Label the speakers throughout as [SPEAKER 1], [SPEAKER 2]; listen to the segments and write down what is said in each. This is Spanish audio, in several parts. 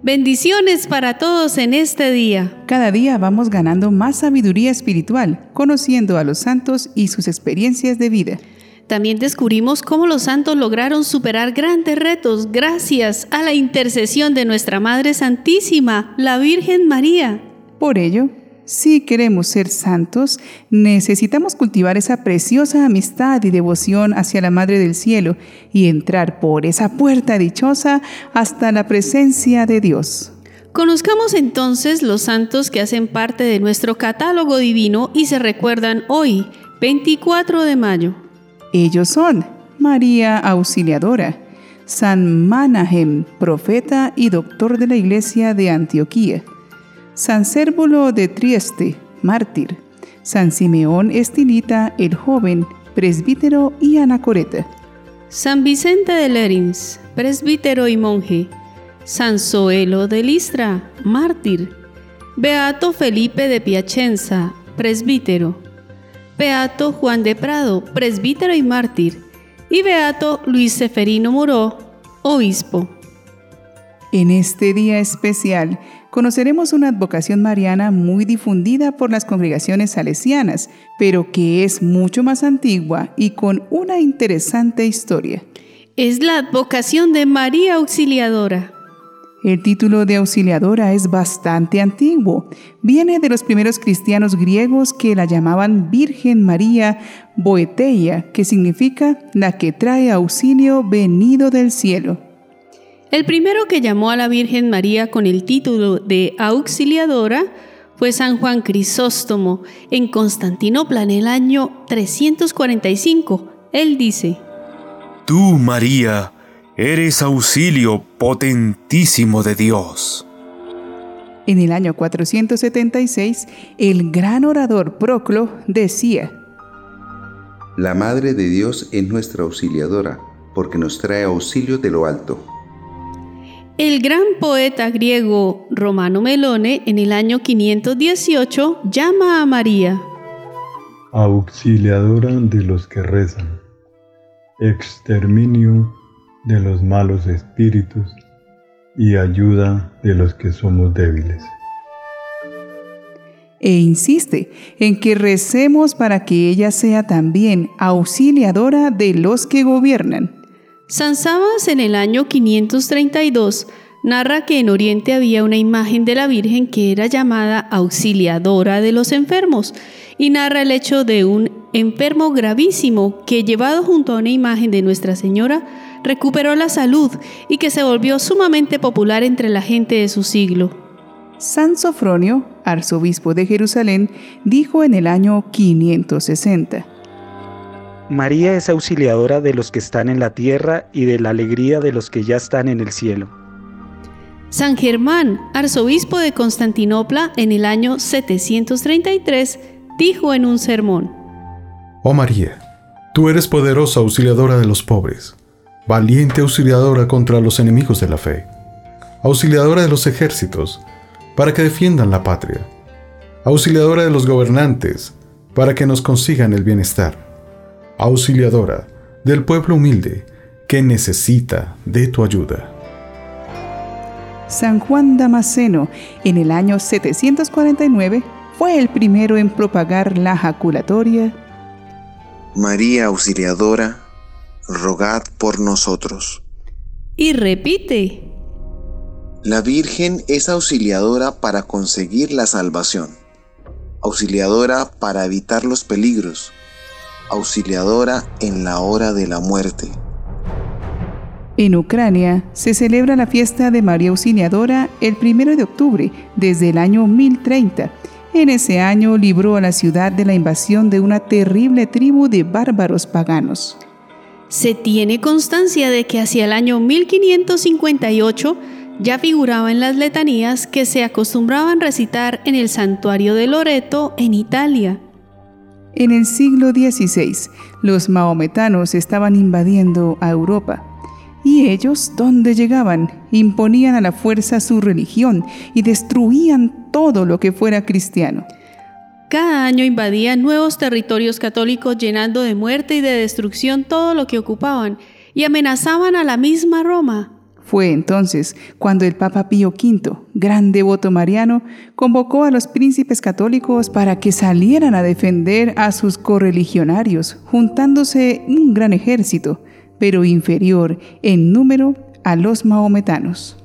[SPEAKER 1] Bendiciones para todos en este día.
[SPEAKER 2] Cada día vamos ganando más sabiduría espiritual, conociendo a los santos y sus experiencias de vida.
[SPEAKER 1] También descubrimos cómo los santos lograron superar grandes retos gracias a la intercesión de nuestra Madre Santísima, la Virgen María.
[SPEAKER 2] Por ello, si queremos ser santos, necesitamos cultivar esa preciosa amistad y devoción hacia la Madre del Cielo y entrar por esa puerta dichosa hasta la presencia de Dios.
[SPEAKER 1] Conozcamos entonces los santos que hacen parte de nuestro catálogo divino y se recuerdan hoy, 24 de mayo.
[SPEAKER 2] Ellos son María Auxiliadora, San Manahem, profeta y doctor de la Iglesia de Antioquía, San Cérvulo de Trieste, mártir, San Simeón Estilita, el joven, presbítero y anacoreta.
[SPEAKER 1] San Vicente de Lerins, presbítero y monje. San Zoelo de Listra, mártir. Beato Felipe de Piacenza, presbítero. Beato Juan de Prado, presbítero y mártir. Y Beato Luis Seferino Muró, obispo.
[SPEAKER 2] En este día especial conoceremos una advocación mariana muy difundida por las congregaciones salesianas, pero que es mucho más antigua y con una interesante historia.
[SPEAKER 1] Es la advocación de María Auxiliadora.
[SPEAKER 2] El título de auxiliadora es bastante antiguo. Viene de los primeros cristianos griegos que la llamaban Virgen María Boeteia, que significa la que trae auxilio venido del cielo.
[SPEAKER 1] El primero que llamó a la Virgen María con el título de auxiliadora fue San Juan Crisóstomo en Constantinopla en el año 345. Él dice,
[SPEAKER 3] Tú, María, eres auxilio potentísimo de Dios.
[SPEAKER 2] En el año 476, el gran orador Proclo decía,
[SPEAKER 4] La Madre de Dios es nuestra auxiliadora, porque nos trae auxilio de lo alto.
[SPEAKER 1] El gran poeta griego Romano Melone en el año 518 llama a María
[SPEAKER 5] auxiliadora de los que rezan, exterminio de los malos espíritus y ayuda de los que somos débiles.
[SPEAKER 2] E insiste en que recemos para que ella sea también auxiliadora de los que gobiernan.
[SPEAKER 1] San Sabas en el año 532 narra que en Oriente había una imagen de la Virgen que era llamada auxiliadora de los enfermos y narra el hecho de un enfermo gravísimo que llevado junto a una imagen de Nuestra Señora recuperó la salud y que se volvió sumamente popular entre la gente de su siglo.
[SPEAKER 2] San Sofronio, arzobispo de Jerusalén, dijo en el año 560,
[SPEAKER 6] María es auxiliadora de los que están en la tierra y de la alegría de los que ya están en el cielo.
[SPEAKER 1] San Germán, arzobispo de Constantinopla en el año 733, dijo en un sermón,
[SPEAKER 7] Oh María, tú eres poderosa auxiliadora de los pobres, valiente auxiliadora contra los enemigos de la fe, auxiliadora de los ejércitos, para que defiendan la patria, auxiliadora de los gobernantes, para que nos consigan el bienestar auxiliadora del pueblo humilde que necesita de tu ayuda.
[SPEAKER 2] San Juan Damasceno, en el año 749, fue el primero en propagar la jaculatoria.
[SPEAKER 8] María Auxiliadora, rogad por nosotros.
[SPEAKER 1] Y repite.
[SPEAKER 8] La Virgen es auxiliadora para conseguir la salvación, auxiliadora para evitar los peligros, auxiliadora en la hora de la muerte.
[SPEAKER 2] En Ucrania se celebra la fiesta de María Auxiliadora el 1 de octubre desde el año 1030. En ese año libró a la ciudad de la invasión de una terrible tribu de bárbaros paganos.
[SPEAKER 1] Se tiene constancia de que hacia el año 1558 ya figuraba en las letanías que se acostumbraban recitar en el santuario de Loreto en Italia.
[SPEAKER 2] En el siglo XVI, los maometanos estaban invadiendo a Europa. Y ellos, donde llegaban, imponían a la fuerza su religión y destruían todo lo que fuera cristiano.
[SPEAKER 1] Cada año invadían nuevos territorios católicos llenando de muerte y de destrucción todo lo que ocupaban y amenazaban a la misma Roma.
[SPEAKER 2] Fue entonces cuando el Papa Pío V, gran devoto mariano, convocó a los príncipes católicos para que salieran a defender a sus correligionarios, juntándose un gran ejército, pero inferior en número a los maometanos.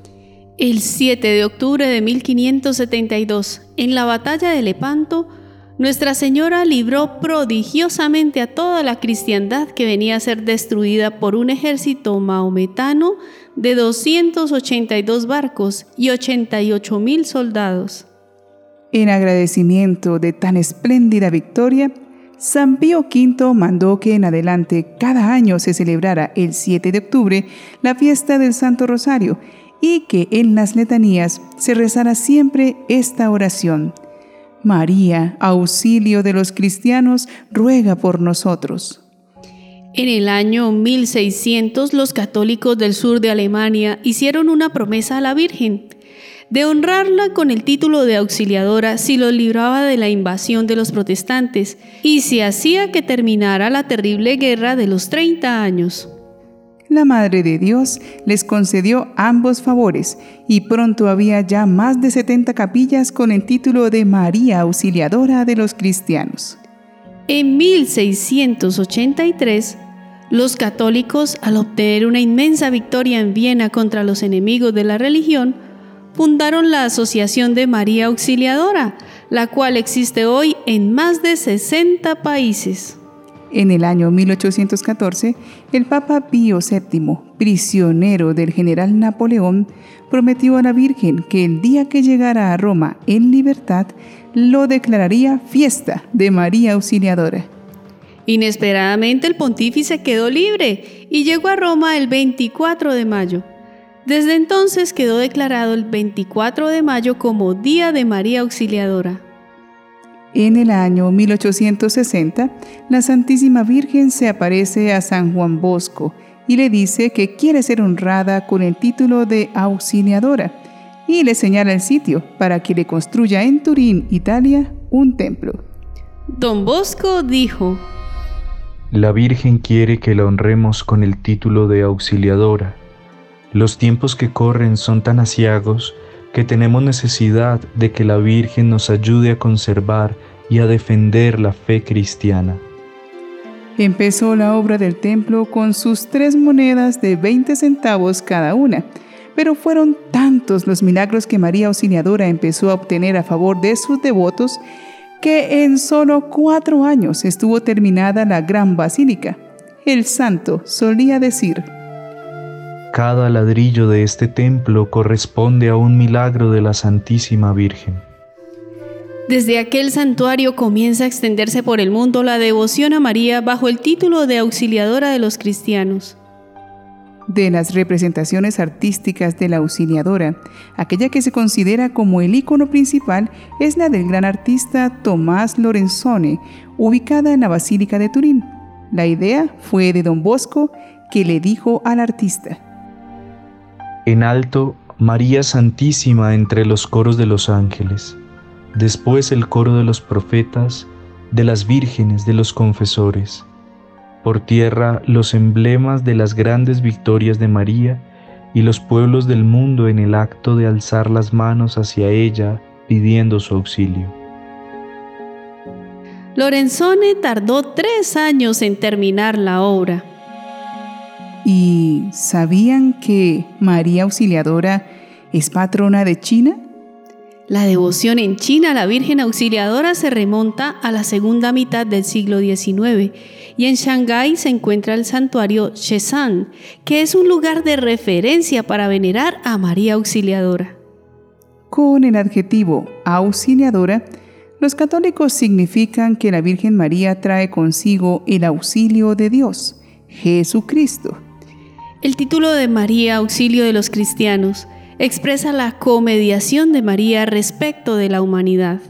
[SPEAKER 1] El 7 de octubre de 1572, en la batalla de Lepanto, nuestra Señora libró prodigiosamente a toda la cristiandad que venía a ser destruida por un ejército maometano de 282 barcos y 88 mil soldados.
[SPEAKER 2] En agradecimiento de tan espléndida victoria, San Pío V mandó que en adelante cada año se celebrara el 7 de octubre la fiesta del Santo Rosario y que en las letanías se rezara siempre esta oración. María, auxilio de los cristianos, ruega por nosotros.
[SPEAKER 1] En el año 1600 los católicos del sur de Alemania hicieron una promesa a la Virgen de honrarla con el título de auxiliadora si los libraba de la invasión de los protestantes y si hacía que terminara la terrible guerra de los 30 años
[SPEAKER 2] la Madre de Dios les concedió ambos favores y pronto había ya más de 70 capillas con el título de María Auxiliadora de los Cristianos.
[SPEAKER 1] En 1683, los católicos, al obtener una inmensa victoria en Viena contra los enemigos de la religión, fundaron la Asociación de María Auxiliadora, la cual existe hoy en más de 60 países.
[SPEAKER 2] En el año 1814, el Papa Pío VII, prisionero del general Napoleón, prometió a la Virgen que el día que llegara a Roma en libertad, lo declararía fiesta de María Auxiliadora.
[SPEAKER 1] Inesperadamente el pontífice quedó libre y llegó a Roma el 24 de mayo. Desde entonces quedó declarado el 24 de mayo como Día de María Auxiliadora.
[SPEAKER 2] En el año 1860, la Santísima Virgen se aparece a San Juan Bosco y le dice que quiere ser honrada con el título de auxiliadora y le señala el sitio para que le construya en Turín, Italia, un templo.
[SPEAKER 1] Don Bosco dijo,
[SPEAKER 6] La Virgen quiere que la honremos con el título de auxiliadora. Los tiempos que corren son tan asiagos que tenemos necesidad de que la Virgen nos ayude a conservar y a defender la fe cristiana.
[SPEAKER 2] Empezó la obra del templo con sus tres monedas de 20 centavos cada una, pero fueron tantos los milagros que María Auxiliadora empezó a obtener a favor de sus devotos que en solo cuatro años estuvo terminada la gran basílica. El santo solía decir,
[SPEAKER 6] cada ladrillo de este templo corresponde a un milagro de la Santísima Virgen.
[SPEAKER 1] Desde aquel santuario comienza a extenderse por el mundo la devoción a María bajo el título de auxiliadora de los cristianos.
[SPEAKER 2] De las representaciones artísticas de la auxiliadora, aquella que se considera como el icono principal es la del gran artista Tomás Lorenzone, ubicada en la Basílica de Turín. La idea fue de don Bosco, que le dijo al artista,
[SPEAKER 6] en alto, María Santísima entre los coros de los ángeles, después el coro de los profetas, de las vírgenes, de los confesores. Por tierra los emblemas de las grandes victorias de María y los pueblos del mundo en el acto de alzar las manos hacia ella pidiendo su auxilio.
[SPEAKER 1] Lorenzone tardó tres años en terminar la obra.
[SPEAKER 2] ¿Y sabían que María Auxiliadora es patrona de China?
[SPEAKER 1] La devoción en China a la Virgen Auxiliadora se remonta a la segunda mitad del siglo XIX y en Shanghái se encuentra el santuario Sheshan, que es un lugar de referencia para venerar a María Auxiliadora.
[SPEAKER 2] Con el adjetivo auxiliadora, los católicos significan que la Virgen María trae consigo el auxilio de Dios, Jesucristo.
[SPEAKER 1] El título de María, auxilio de los cristianos, expresa la comediación de María respecto de la humanidad.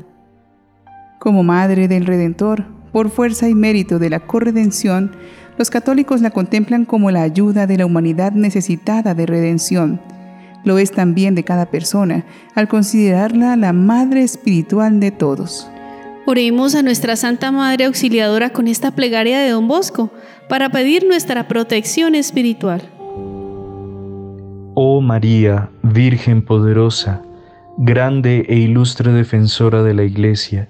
[SPEAKER 2] Como Madre del Redentor, por fuerza y mérito de la corredención, los católicos la contemplan como la ayuda de la humanidad necesitada de redención. Lo es también de cada persona, al considerarla la Madre espiritual de todos.
[SPEAKER 1] Oremos a nuestra Santa Madre Auxiliadora con esta plegaria de Don Bosco para pedir nuestra protección espiritual.
[SPEAKER 6] Oh María, Virgen poderosa, grande e ilustre defensora de la Iglesia,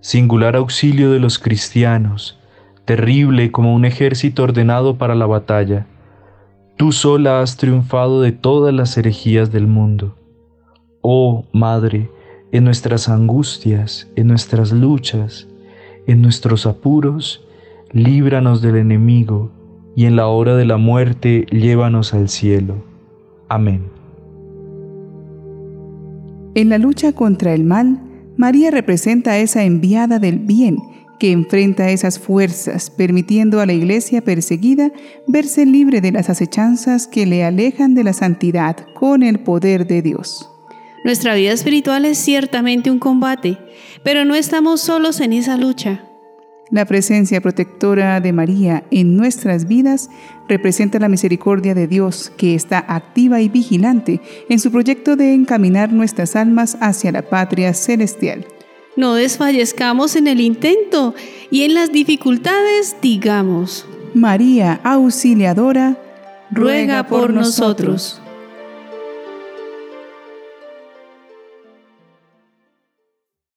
[SPEAKER 6] singular auxilio de los cristianos, terrible como un ejército ordenado para la batalla, tú sola has triunfado de todas las herejías del mundo. Oh Madre, en nuestras angustias, en nuestras luchas, en nuestros apuros, líbranos del enemigo, y en la hora de la muerte llévanos al cielo. Amén.
[SPEAKER 2] En la lucha contra el mal, María representa a esa enviada del bien que enfrenta esas fuerzas, permitiendo a la iglesia perseguida verse libre de las acechanzas que le alejan de la santidad con el poder de Dios.
[SPEAKER 1] Nuestra vida espiritual es ciertamente un combate, pero no estamos solos en esa lucha.
[SPEAKER 2] La presencia protectora de María en nuestras vidas representa la misericordia de Dios que está activa y vigilante en su proyecto de encaminar nuestras almas hacia la patria celestial.
[SPEAKER 1] No desfallezcamos en el intento y en las dificultades digamos,
[SPEAKER 2] María Auxiliadora,
[SPEAKER 1] ruega por nosotros.